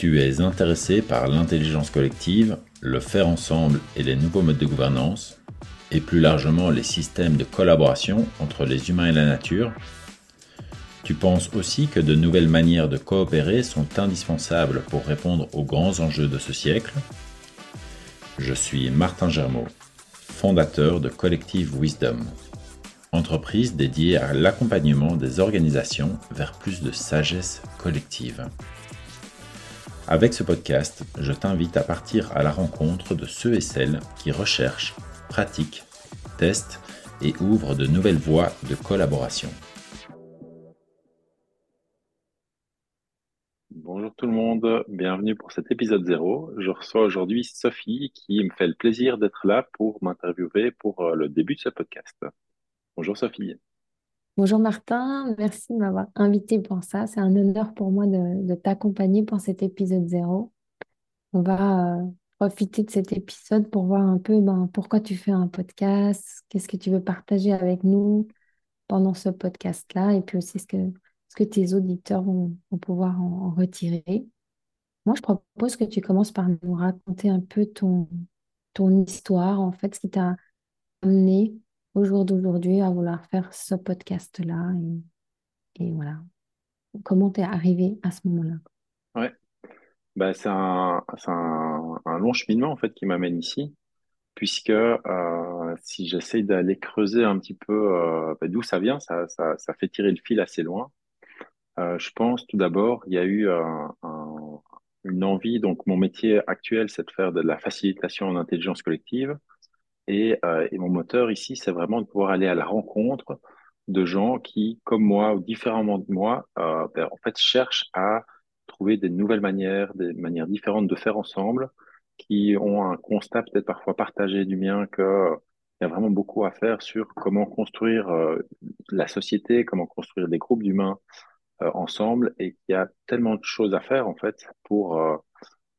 tu es intéressé par l'intelligence collective, le faire ensemble et les nouveaux modes de gouvernance, et plus largement les systèmes de collaboration entre les humains et la nature, tu penses aussi que de nouvelles manières de coopérer sont indispensables pour répondre aux grands enjeux de ce siècle? Je suis Martin Germaud, fondateur de Collective Wisdom, entreprise dédiée à l'accompagnement des organisations vers plus de sagesse collective. Avec ce podcast, je t'invite à partir à la rencontre de ceux et celles qui recherchent, pratiquent, testent et ouvrent de nouvelles voies de collaboration. Bonjour tout le monde, bienvenue pour cet épisode 0. Je reçois aujourd'hui Sophie qui me fait le plaisir d'être là pour m'interviewer pour euh, le début de ce podcast. Bonjour Sophie. Bonjour Martin, merci de m'avoir invité pour ça. C'est un honneur pour moi de, t'accompagner pour cet épisode 0. On va euh, profiter de cet épisode pour voir un peu ben, pourquoi tu fais un podcast, qu'est-ce que tu veux partager avec nous pendant ce podcast-là, et puis aussi ce que, tes auditeurs vont, pouvoir en, retirer. Moi, je propose que tu commences par nous raconter un peu ton histoire, en fait, ce qui t'a amené au jour d'aujourd'hui à vouloir faire ce podcast-là et, voilà. Comment t'es arrivé à ce moment-là? Ouais, bah, c'est un, un, un long cheminement en fait qui m'amène ici, puisque euh, si j'essaye d'aller creuser un petit peu euh, bah, d'où ça vient, ça, ça, fait tirer le fil assez loin. Euh, je pense tout d'abord, il y a eu un- un- une envie, donc mon métier actuel, c'est de faire de la facilitation en intelligence collective. Et, euh, et mon moteur ici, c'est vraiment de pouvoir aller à la rencontre de gens qui, comme moi ou différemment de moi, euh, ben, en fait, cherchent à trouver des nouvelles manières, des manières différentes de faire ensemble, qui ont un constat peut-être parfois partagé du mien que euh, il y a vraiment beaucoup à faire sur comment construire la société, comment construire des groupes d'humains ensemble, et qu'il y a tellement de choses à faire en fait pour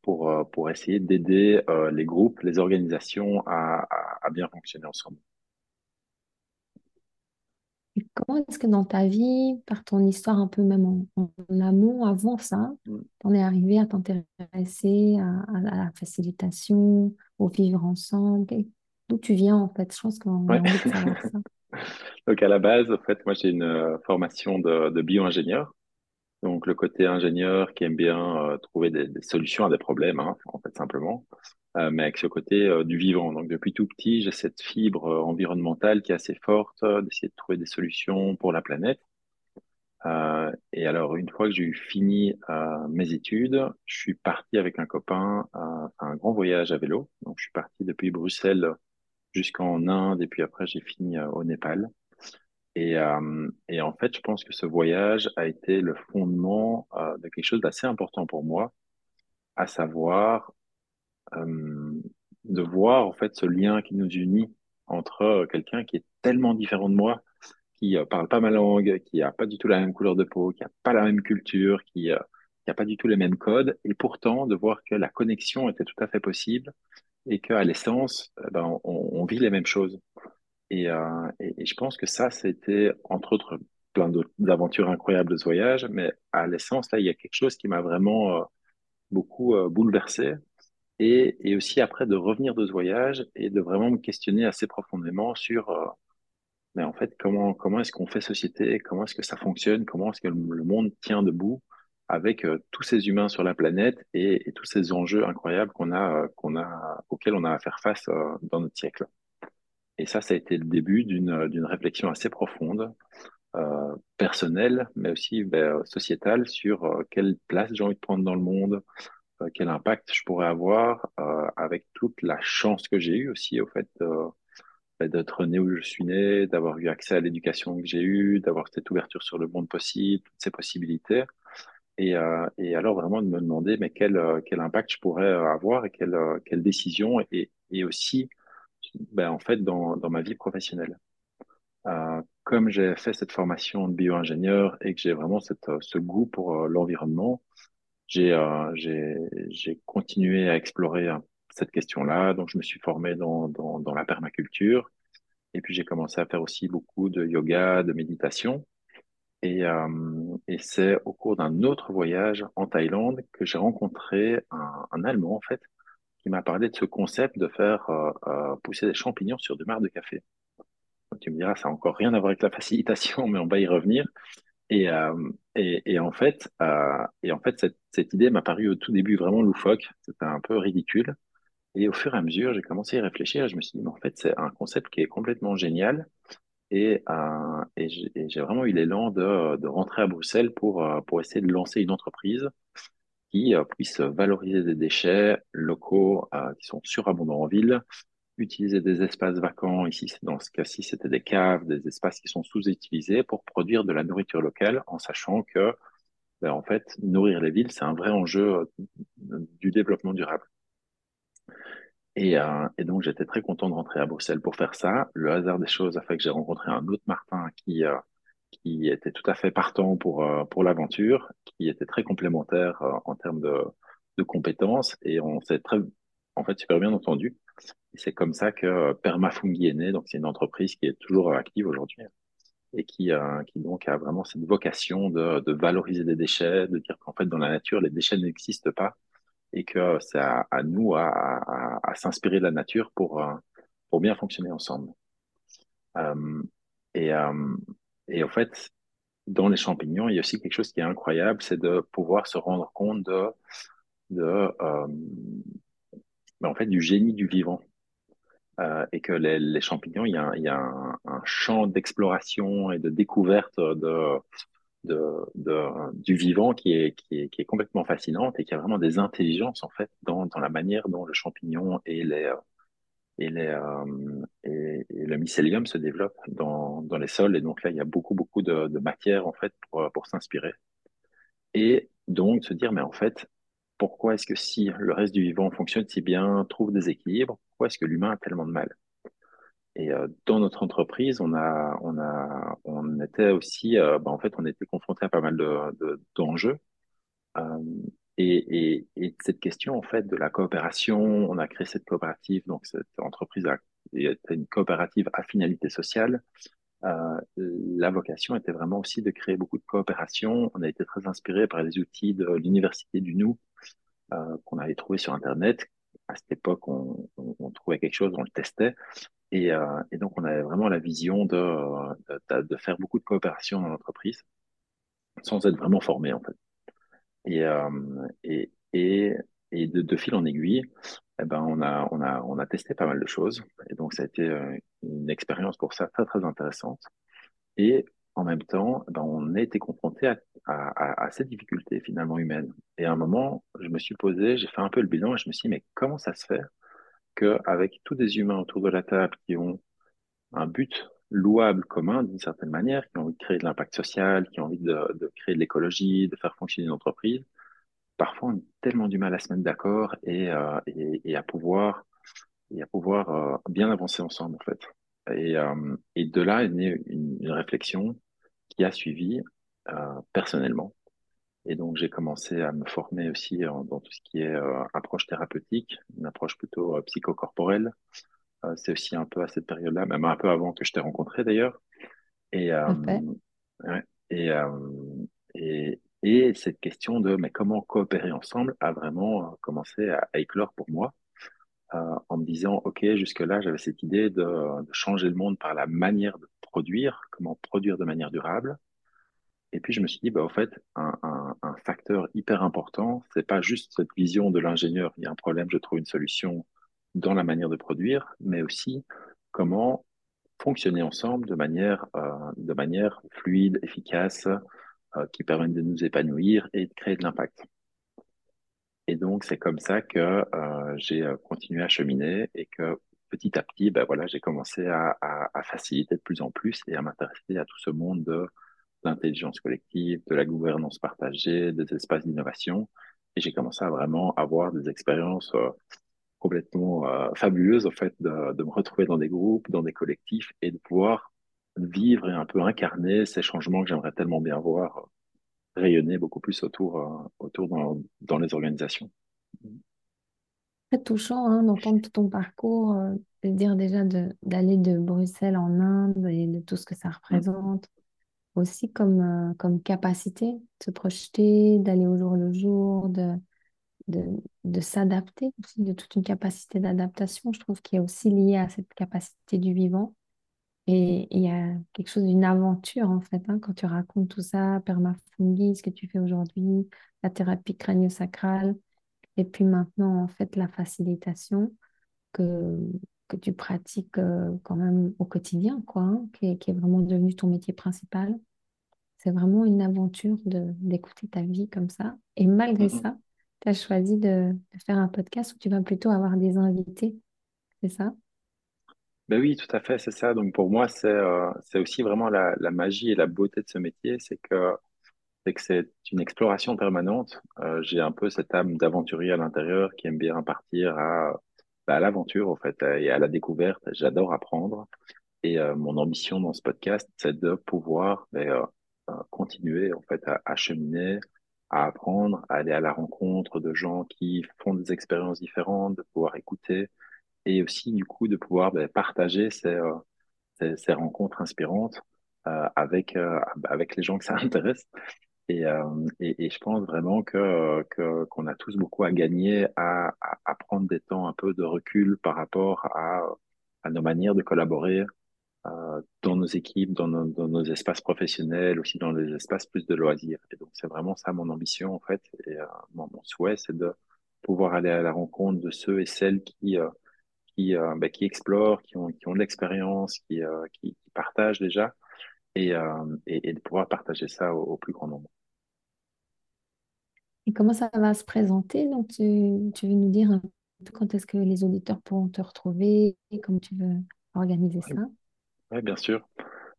pour, euh, pour essayer d'aider euh, les groupes, les organisations à, à, à bien fonctionner ensemble. Et comment est-ce que dans ta vie, par ton histoire un peu même en, en amont, avant ça, Mm. t'en es arrivé à t'intéresser à, à la facilitation, au vivre ensemble? D'où tu viens en fait? Je pense qu'on a Ouais. envie de savoir ça. Donc à la base, en fait, moi j'ai une euh, formation de, de bio-ingénieur. Donc le côté ingénieur qui aime bien euh, trouver des, solutions à des problèmes, hein, en fait simplement, Euh, mais avec ce côté euh, du vivant. Donc depuis tout petit, j'ai cette fibre environnementale qui est assez forte, d'essayer de trouver des solutions pour la planète. Euh, et alors une fois que j'ai eu fini mes études, je suis parti avec un copain à un grand voyage à vélo. Donc je suis parti depuis Bruxelles jusqu'en Inde et puis après j'ai fini au Népal. Et, euh, et en fait, je pense que ce voyage a été le fondement euh, de quelque chose d'assez important pour moi, à savoir euh, de voir en fait ce lien qui nous unit entre euh, quelqu'un qui est tellement différent de moi, qui euh, parle pas ma langue, qui a pas du tout la même couleur de peau, qui a pas la même culture, qui euh, qui pas du tout les mêmes codes, et pourtant de voir que la connexion était tout à fait possible et qu'à l'essence, ben, on vit les mêmes choses. Et, euh, et, je pense que ça, c'était entre autres plein d'autres aventures incroyables de ce voyage, mais à l'essence, là, il y a quelque chose qui m'a vraiment euh, beaucoup euh, bouleversé. Et, et aussi après de revenir de ce voyage et de vraiment me questionner assez profondément sur, euh, mais en fait, comment, comment est-ce qu'on fait société? Comment est-ce que ça fonctionne? Comment est-ce que le, monde tient debout avec tous ces humains sur la planète et, tous ces enjeux incroyables qu'on a, qu'on a, auxquels on a à faire face dans notre siècle? Et ça, ça a été le début d'une réflexion assez profonde, euh, personnelle, mais aussi ben, sociétale, sur euh, quelle place j'ai envie de prendre dans le monde, euh, quel impact je pourrais avoir, avec toute la chance que j'ai eue aussi, au fait, ben, d'être né où je suis né, d'avoir eu accès à l'éducation que j'ai eue, d'avoir cette ouverture sur le monde possible, toutes ces possibilités. Et, et alors vraiment de me demander, mais quel, quel impact je pourrais avoir et quelle, quelle décision, et, et aussi, ben, en fait, dans, dans ma vie professionnelle. Euh, comme j'ai fait cette formation de bio-ingénieur et que j'ai vraiment cette, euh, ce goût pour euh, l'environnement, j'ai j'ai continué à explorer cette question-là. Donc, je me suis formé dans, dans, la permaculture et puis j'ai commencé à faire aussi beaucoup de yoga, de méditation. Et, Et c'est au cours d'un autre voyage en Thaïlande que j'ai rencontré un, un Allemand, en fait, qui m'a parlé de ce concept de faire euh, euh, pousser des champignons sur du marc de café. Tu me diras, ça n'a encore rien à voir avec la facilitation, mais on va y revenir. Et, euh, en fait, cette, idée m'a paru au tout début vraiment loufoque, c'était un peu ridicule. Et au fur et à mesure, j'ai commencé à y réfléchir et je me suis dit, mais en fait, c'est un concept qui est complètement génial. Et, j'ai vraiment eu l'élan de, rentrer à Bruxelles pour essayer de lancer une entreprise euh, puisse valoriser des déchets locaux euh, qui sont surabondants en ville, utiliser des espaces vacants, ici dans ce cas-ci c'était des caves, des espaces qui sont sous-utilisés pour produire de la nourriture locale en sachant que ben, en fait nourrir les villes c'est un vrai enjeu euh, du développement durable. Et, et donc j'étais très content de rentrer à Bruxelles pour faire ça. Le hasard des choses a fait que j'ai rencontré un autre Martin qui euh, qui était tout à fait partant pour euh, pour l'aventure, qui était très complémentaire euh, en termes de de compétences et on s'est très en fait super bien entendu. C'est comme ça que euh, Permafungi est né. Donc, c'est une entreprise qui est toujours active aujourd'hui et qui, euh, qui donc a vraiment cette vocation de, de valoriser des déchets, de dire qu'en fait, dans la nature, les déchets n'existent pas et que c'est à, à, nous à, à, à s'inspirer de la nature pour, pour bien fonctionner ensemble. Euh, et, euh, et en fait, dans les champignons, il y a aussi quelque chose qui est incroyable, c'est de pouvoir se rendre compte de, euh, ben, en fait, du génie du vivant. Euh, et que les, champignons, il y a, un, champ d'exploration et de découverte de, du vivant qui est, complètement fascinante et qui a vraiment des intelligences en fait dans, la manière dont le champignon et, les, euh, et, le mycélium se développent dans, les sols. Et donc là, il y a beaucoup, beaucoup de, matière en fait pour, pour s'inspirer. Et donc se dire, mais en fait, pourquoi est-ce que si le reste du vivant fonctionne si bien, trouve des équilibres, pourquoi est-ce que l'humain a tellement de mal? Et euh, dans notre entreprise, on a, on a, on était aussi, euh, bah, en fait, on était confronté à pas mal de, de, d'enjeux. Et, et, et, cette question, en fait, de la coopération, on a créé cette coopérative, donc cette entreprise a, était une coopérative à finalité sociale. Euh, la vocation était vraiment aussi de créer beaucoup de coopération. On a été très inspiré par les outils de l'université du Nou, euh, qu'on avait trouvé sur Internet. À cette époque, on, trouvait quelque chose, on le testait. Et, euh, donc, on avait vraiment la vision de, de, de faire beaucoup de coopération dans l'entreprise, sans être vraiment formé, en fait. Et, euh, et, et, et de, de, fil en aiguille, eh ben, on, a, on, a, on a testé pas mal de choses. Et donc, ça a été euh, une expérience pour ça très, très intéressante. Et en même temps, ben, on a été confronté à, à, à, ces difficultés finalement humaines. Et à un moment, je me suis posé, j'ai fait un peu le bilan et je me suis dit, mais comment ça se fait qu'avec tous des humains autour de la table qui ont un but louable commun d'une certaine manière, qui ont envie de créer de l'impact social, qui ont envie de, créer de l'écologie, de faire fonctionner une entreprise, parfois on a tellement du mal à se mettre d'accord et, euh, à pouvoir, et à pouvoir euh, bien avancer ensemble en fait. Et, euh, de là est née une, réflexion qui a suivi personnellement. Et donc j'ai commencé à me former aussi dans tout ce qui est approche thérapeutique, une approche plutôt euh. C'est aussi un peu à cette période-là, même un peu avant que je t'ai rencontré d'ailleurs. Et, okay. ouais, et, et, et cette question de mais comment coopérer ensemble a vraiment commencé à, à éclore pour moi euh, en me disant, OK, jusque-là, j'avais cette idée de, de, changer le monde par la manière de produire, comment produire de manière durable. Et puis, je me suis dit, bah, au fait, un, un, un facteur hyper important, c'est pas juste cette vision de l'ingénieur, il y a un problème, je trouve une solution dans la manière de produire, mais aussi comment fonctionner ensemble de manière, euh, de manière fluide, efficace, euh, qui permet de nous épanouir et de créer de l'impact. Et donc, c'est comme ça que euh, j'ai continué à cheminer et que petit à petit, ben voilà, j'ai commencé à, à, à, faciliter de plus en plus et à m'intéresser à tout ce monde de l'intelligence collective, de la gouvernance partagée, des espaces d'innovation. Et j'ai commencé à vraiment avoir des expériences euh, complètement euh, fabuleuses, en fait, de, de, me retrouver dans des groupes, dans des collectifs et de pouvoir vivre et un peu incarner ces changements que j'aimerais tellement bien voir rayonner beaucoup plus autour, euh, autour dans, dans, les organisations. Très touchant hein, d'entendre tout ton parcours, euh, de dire déjà d'aller de, de, Bruxelles en Inde et de tout ce que ça représente. aussi comme, euh, comme capacité, de se projeter, d'aller au jour le jour, de, de, de s'adapter, aussi, de toute une capacité d'adaptation. Je trouve qu'il y a aussi lié à cette capacité du vivant. Et il y a quelque chose d'une aventure, en fait, hein, quand tu racontes tout ça, permafungi, ce que tu fais aujourd'hui, la thérapie crânio-sacrale, et puis maintenant, en fait, la facilitation que, que tu pratiques euh, quand même au quotidien, quoi, hein, qui est, qui est vraiment devenu ton métier principal. C'est vraiment une aventure d'écouter ta vie comme ça. Et malgré ça, tu as choisi de, faire un podcast où tu vas plutôt avoir des invités, c'est ça? Ben oui, tout à fait, c'est ça. Donc pour moi, c'est euh, aussi vraiment la, la magie et la beauté de ce métier, c'est que c'est une exploration permanente. Euh, j'ai un peu cette âme d'aventurier à l'intérieur qui aime bien partir à, bah, à l'aventure, en fait, et à la découverte. J'adore apprendre. Et euh, mon ambition dans ce podcast, c'est de pouvoir ben, euh, continuer, en fait, à cheminer, à apprendre, à aller à la rencontre de gens qui font des expériences différentes, de pouvoir écouter et aussi, du coup, de pouvoir ben, partager ces, euh, ces, ces rencontres inspirantes euh, avec, euh, avec les gens que ça intéresse. Et, euh, et, et je pense vraiment que, que, qu'on a tous beaucoup à gagner à, à, à prendre des temps un peu de recul par rapport à, à nos manières de collaborer euh, dans nos équipes, dans nos, dans nos espaces professionnels, aussi dans les espaces plus de loisirs. Et donc, c'est vraiment ça mon ambition, en fait. Et euh, mon, mon souhait, c'est de pouvoir aller à la rencontre de ceux et celles qui, euh, qui, euh, bah, qui explorent, qui ont, qui ont de l'expérience, qui, euh, qui, qui partagent déjà, et, euh, et, et de pouvoir partager ça au, au plus grand nombre. Et comment ça va se présenter? Donc, tu, tu veux nous dire un peu quand est-ce que les auditeurs pourront te retrouver et comment tu veux organiser ça? Ouais, bien sûr.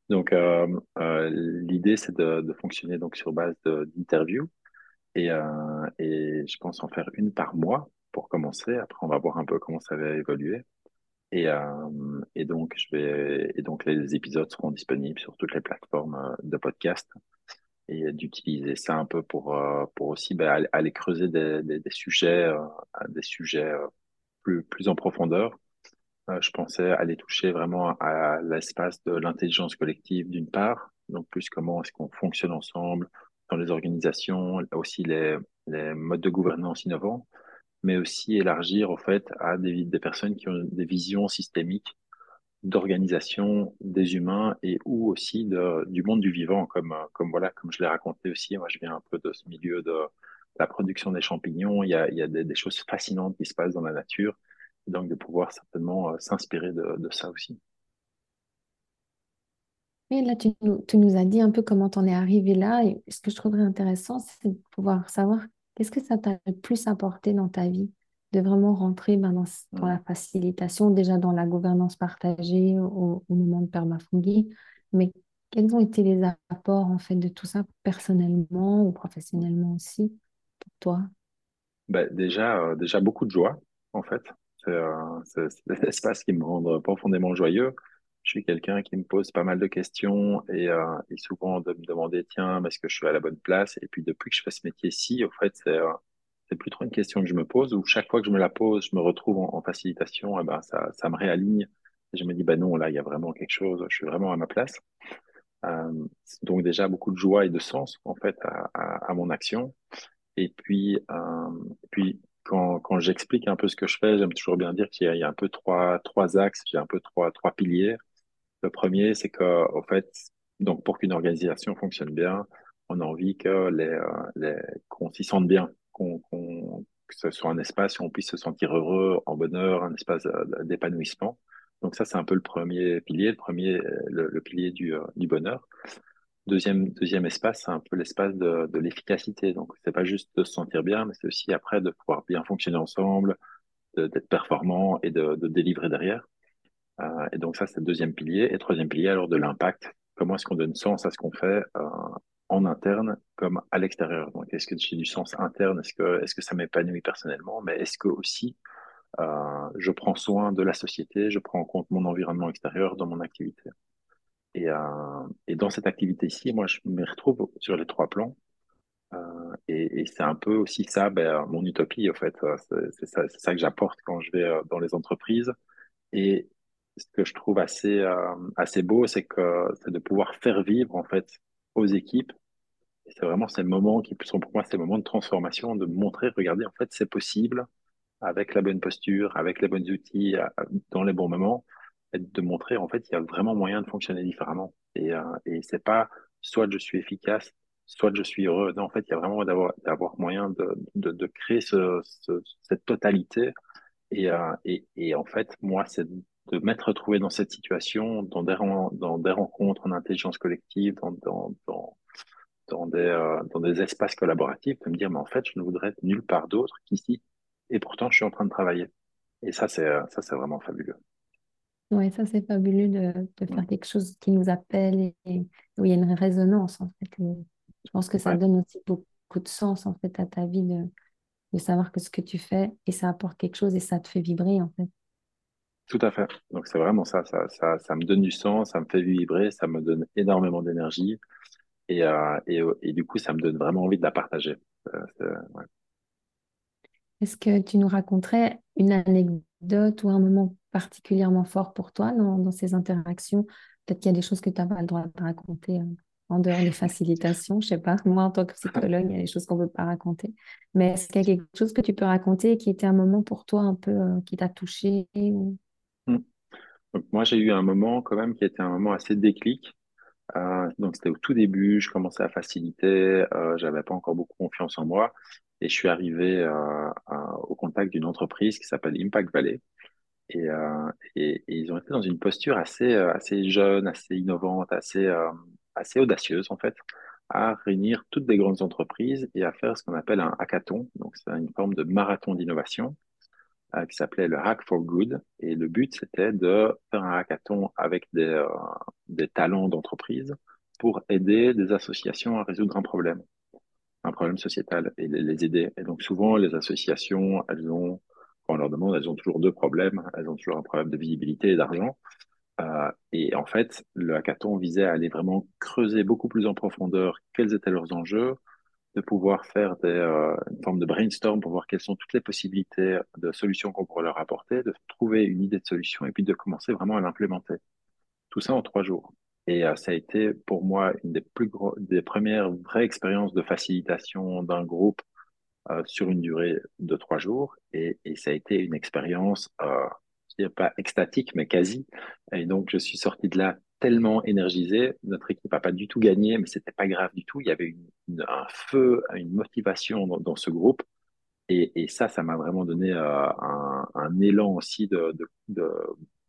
Donc, euh, euh, l'idée, c'est de, fonctionner donc sur base d'interviews et, euh, et je pense en faire une par mois pour commencer. Après, on va voir un peu comment ça va évoluer. Et, et donc, je vais, et donc, les épisodes seront disponibles sur toutes les plateformes de podcast et d'utiliser ça un peu pour, pour aussi bah, aller, creuser des, sujets, des sujets plus, plus en profondeur. Euh, je pensais aller toucher vraiment à l'espace de l'intelligence collective d'une part, donc plus comment est-ce qu'on fonctionne ensemble dans les organisations, aussi les, modes de gouvernance innovants, mais aussi élargir au fait à des, personnes qui ont des visions systémiques d'organisation des humains et ou aussi de, du monde du vivant, comme, comme voilà, comme je l'ai raconté aussi. Moi, je viens un peu de ce milieu de la production des champignons. Il y a, il y a des, des choses fascinantes qui se passent dans la nature. Et donc, de pouvoir certainement euh, s'inspirer de, de ça aussi. Et là, tu nous, tu nous as dit un peu comment t'en es arrivé là. Et ce que je trouverais intéressant, c'est de pouvoir savoir qu'est-ce que ça t'a le plus apporté dans ta vie, de vraiment rentrer ben, dans, ce- dans Mm. la facilitation, déjà dans la gouvernance partagée au, au moment de permafungi. Mais quels ont été les apports en fait de tout ça personnellement ou professionnellement aussi pour toi? Ben, déjà, euh, déjà beaucoup de joie, en fait. C'est des espaces qui me rendent profondément joyeux. Je suis quelqu'un qui me pose pas mal de questions et, euh, et souvent de me demander, tiens, est-ce que je suis à la bonne place? Et puis depuis que je fais ce métier-ci, au fait, c'est euh, c'est plus trop une question que je me pose, où chaque fois que je me la pose, je me retrouve en, facilitation, et ben ça, ça me réaligne. Et je me dis, ben non, là, il y a vraiment quelque chose, je suis vraiment à ma place. Euh, donc déjà beaucoup de joie et de sens, en fait, à, mon action. Et puis, euh, puis quand, quand j'explique un peu ce que je fais, j'aime toujours bien dire qu'il y a, un peu trois, trois axes, j'ai un peu trois, trois piliers. Le premier, c'est que, au fait, donc pour qu'une organisation fonctionne bien, on a envie que les, euh, les, qu'on s'y sente bien, qu'on, qu'on, que ce soit un espace où on puisse se sentir heureux, en bonheur, un espace euh, d'épanouissement. Donc ça, c'est un peu le premier pilier, le premier, le, le pilier du, euh, du bonheur. Deuxième, deuxième espace, c'est un peu l'espace de, de l'efficacité. Donc, c'est pas juste de se sentir bien, mais c'est aussi après de pouvoir bien fonctionner ensemble, d'être performant et de, de délivrer derrière. Euh, et donc, ça, c'est le deuxième pilier. Et troisième pilier, alors, de l'impact. Comment est-ce qu'on donne sens à ce qu'on fait euh, en interne comme à l'extérieur? Donc, est-ce que j'ai du sens interne? Est-ce que, est-ce que ça m'épanouit personnellement? Mais est-ce que aussi, euh, je prends soin de la société, je prends en compte mon environnement extérieur dans mon activité? Et, euh, et dans cette activité-ci, moi, je me retrouve sur les trois plans. Euh, et et c'est un peu aussi ça, ben, mon utopie, en fait. Euh, C'est ça, ça que j'apporte quand je vais euh, dans les entreprises. Et ce que je trouve assez, euh, assez beau, c'est que c'est de pouvoir faire vivre, en fait, aux équipes. C'est vraiment ces moments qui sont pour moi ces moments de transformation, de montrer, regardez, en fait, c'est possible avec la bonne posture, avec les bons outils, dans les bons moments, de montrer en fait il y a vraiment moyen de fonctionner différemment. Et, euh, et c'est pas soit je suis efficace, soit je suis heureux. Non, en fait, il y a vraiment d'avoir d'avoir moyen de, de, de créer ce, ce, cette totalité. Et, euh, et, et en fait, moi, c'est de m'être retrouvé dans cette situation, dans des, dans des rencontres en intelligence collective, dans, dans, dans, dans des, euh, dans des espaces collaboratifs, de me dire, mais en fait, je ne voudrais être nulle part d'autre qu'ici. Et pourtant, je suis en train de travailler. Et ça, c'est, ça, c'est vraiment fabuleux. Oui, ça c'est fabuleux de, de, faire quelque chose qui nous appelle et, où il y a une résonance en fait. je pense que ça donne aussi beaucoup de sens en fait à ta vie de, de savoir que ce que tu fais et ça apporte quelque chose et ça te fait vibrer en fait. Tout à fait. Donc c'est vraiment ça, ça, ça, ça, me donne du sens, ça me fait vibrer, ça me donne énormément d'énergie et, euh, et, et, du coup ça me donne vraiment envie de la partager. Euh, Est-ce que tu nous raconterais une anecdote ou un moment particulièrement fort pour toi dans, ces interactions? Peut-être qu'il y a des choses que tu n'as pas le droit de raconter euh, en dehors des facilitations. Je ne sais pas. Moi, en tant que psychologue, il y a des choses qu'on ne peut pas raconter. Mais est-ce qu'il y a quelque chose que tu peux raconter qui était un moment pour toi un peu euh, qui t'a touché ou... Mmh. moi, j'ai eu un moment quand même qui était un moment assez déclic. Euh, donc, c'était au tout début, je commençais à faciliter, euh, j'avais pas encore beaucoup confiance en moi et je suis arrivé au contact d'une entreprise qui s'appelle Impact Valley. Euh, et, et, ils ont été dans une posture assez, euh, jeune, assez innovante, assez, euh, audacieuse en fait, à réunir toutes les grandes entreprises et à faire ce qu'on appelle un hackathon. Donc c'est une forme de marathon d'innovation qui s'appelait le Hack for Good. Et le but c'était de faire un hackathon avec des, des talents d'entreprise pour aider des associations à résoudre un problème, un problème sociétal et les, aider. Et donc souvent les associations, elles ont quand on leur demande, elles ont toujours deux problèmes. Elles ont toujours un problème de visibilité et d'argent. Euh, et en fait, le hackathon visait à aller vraiment creuser beaucoup plus en profondeur quels étaient leurs enjeux, de pouvoir faire des, euh, une forme de brainstorm pour voir quelles sont toutes les possibilités de solutions qu'on pourrait leur apporter, de trouver une idée de solution et puis de commencer vraiment à l'implémenter. Tout ça en trois jours. Et euh, ça a été pour moi une des plus gros, des premières vraies expériences de facilitation d'un groupe euh, sur une durée de trois jours et, et ça a été une expérience, euh, je dirais pas extatique, mais quasi. Et donc, je suis sorti de là tellement énergisé. Notre équipe n'a pas du tout gagné, mais c'était pas grave du tout. Il y avait une, un feu, une motivation dans, dans ce groupe. Et, et, ça, ça m'a vraiment donné euh, un, un, élan aussi de, de, de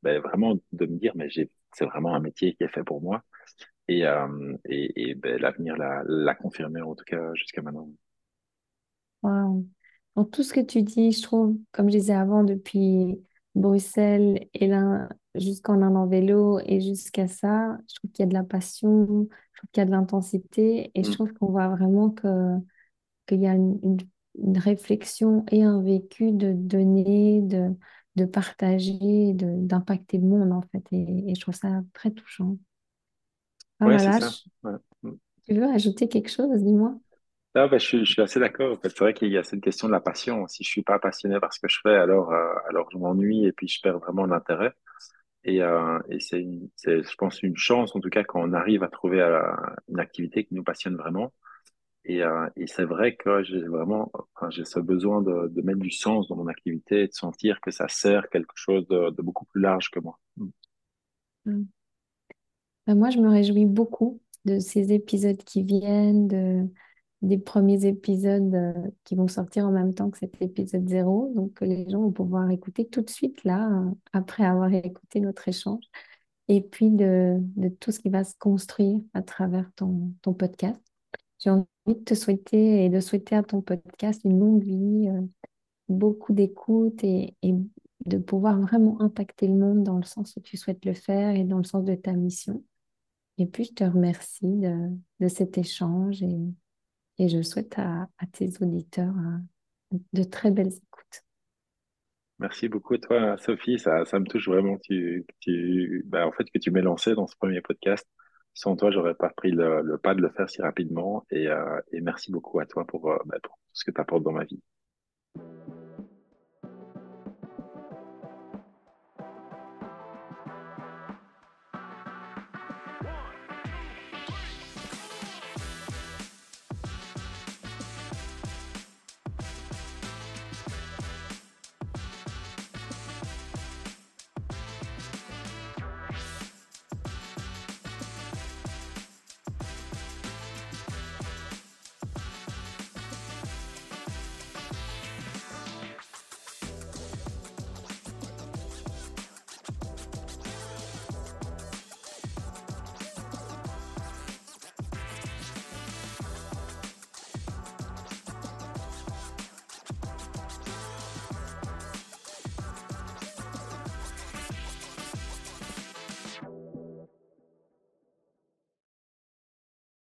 ben vraiment de me dire, mais c'est vraiment un métier qui est fait pour moi. Et, euh, et, et ben, l'avenir l'a confirmé, en tout cas jusqu'à maintenant. Dans tout ce que tu dis, je trouve, comme je disais avant, depuis Bruxelles et là, jusqu'en allant en vélo et jusqu'à ça, je trouve qu'il y a de la passion, je trouve qu'il y a de l'intensité et je mm. trouve qu'on voit vraiment que, qu'il y a une, une, réflexion et un vécu de donner, de, de partager, d'impacter le monde en fait. Et, et je trouve ça très touchant. Ah, ouais, c'est ça. Mm. Tu veux ajouter quelque chose, dis-moi? Ah, bah, je, suis, je suis assez d'accord. En fait, c'est vrai qu'il y a cette question de la passion. Si je suis pas passionné par ce que je fais, alors, euh, alors je m'ennuie et puis je perds vraiment l'intérêt. Et, euh, et c'est, je pense, une chance, en tout cas, quand on arrive à trouver euh, une activité qui nous passionne vraiment. Et, euh, et c'est vrai que j'ai vraiment, enfin, ce besoin de, mettre du sens dans mon activité et de sentir que ça sert quelque chose de, beaucoup plus large que moi. Mm. Mm. Ben, moi, je me réjouis beaucoup de ces épisodes qui viennent, de, des premiers épisodes euh, qui vont sortir en même temps que cet épisode zéro. Donc, les gens vont pouvoir écouter tout de suite, là, euh, après avoir écouté notre échange. Et puis de, tout ce qui va se construire à travers ton podcast. J'ai envie de te souhaiter et de souhaiter à ton podcast une longue vie, euh, beaucoup d'écoute et, de pouvoir vraiment impacter le monde dans le sens où tu souhaites le faire et dans le sens de ta mission. Et puis, je te remercie de, cet échange et, je souhaite à, tes auditeurs euh, de très belles écoutes. Merci beaucoup toi, Sophie. Ça, me touche vraiment bah, en fait, que tu m'aies lancé dans ce premier podcast. Sans toi, j'aurais pas pris le, pas de le faire si rapidement. Et, euh, merci beaucoup à toi pour, euh, bah, pour tout ce que tu apportes dans ma vie.